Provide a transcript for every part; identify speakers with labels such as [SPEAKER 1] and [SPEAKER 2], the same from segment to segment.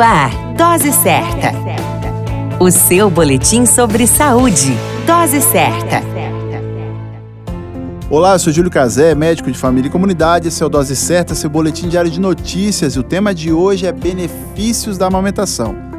[SPEAKER 1] Ar, Dose Certa. O seu boletim sobre saúde. Dose Certa.
[SPEAKER 2] Olá, eu sou Júlio Cazé, médico de família e comunidade. Esse é o Dose Certa, seu boletim diário de notícias. E o tema de hoje é benefícios da amamentação.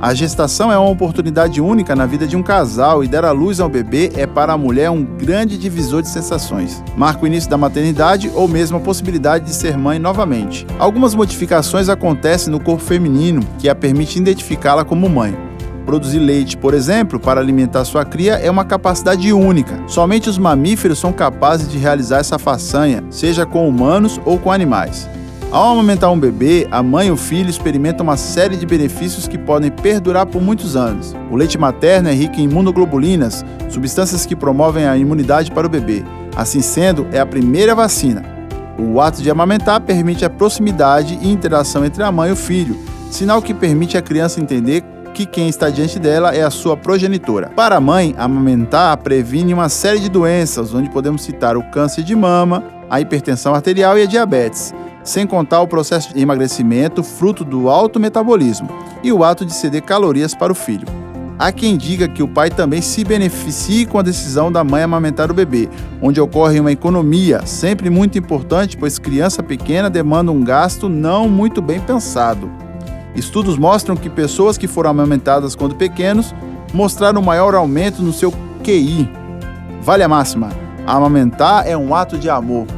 [SPEAKER 2] A gestação é uma oportunidade única na vida de um casal e dar à luz ao bebê é para a mulher um grande divisor de sensações. Marca o início da maternidade ou mesmo a possibilidade de ser mãe novamente. Algumas modificações acontecem no corpo feminino que a permite identificá-la como mãe. Produzir leite, por exemplo, para alimentar sua cria é uma capacidade única. Somente os mamíferos são capazes de realizar essa façanha, seja com humanos ou com animais. Ao amamentar um bebê, a mãe e o filho experimentam uma série de benefícios que podem perdurar por muitos anos. O leite materno é rico em imunoglobulinas, substâncias que promovem a imunidade para o bebê. Assim sendo, é a primeira vacina. O ato de amamentar permite a proximidade e interação entre a mãe e o filho, sinal que permite a criança entender que quem está diante dela é a sua progenitora. Para a mãe, amamentar previne uma série de doenças, onde podemos citar o câncer de mama, a hipertensão arterial e a diabetes sem contar o processo de emagrecimento fruto do alto metabolismo e o ato de ceder calorias para o filho. Há quem diga que o pai também se beneficie com a decisão da mãe amamentar o bebê, onde ocorre uma economia, sempre muito importante, pois criança pequena demanda um gasto não muito bem pensado. Estudos mostram que pessoas que foram amamentadas quando pequenos mostraram maior aumento no seu QI. Vale a máxima: amamentar é um ato de amor.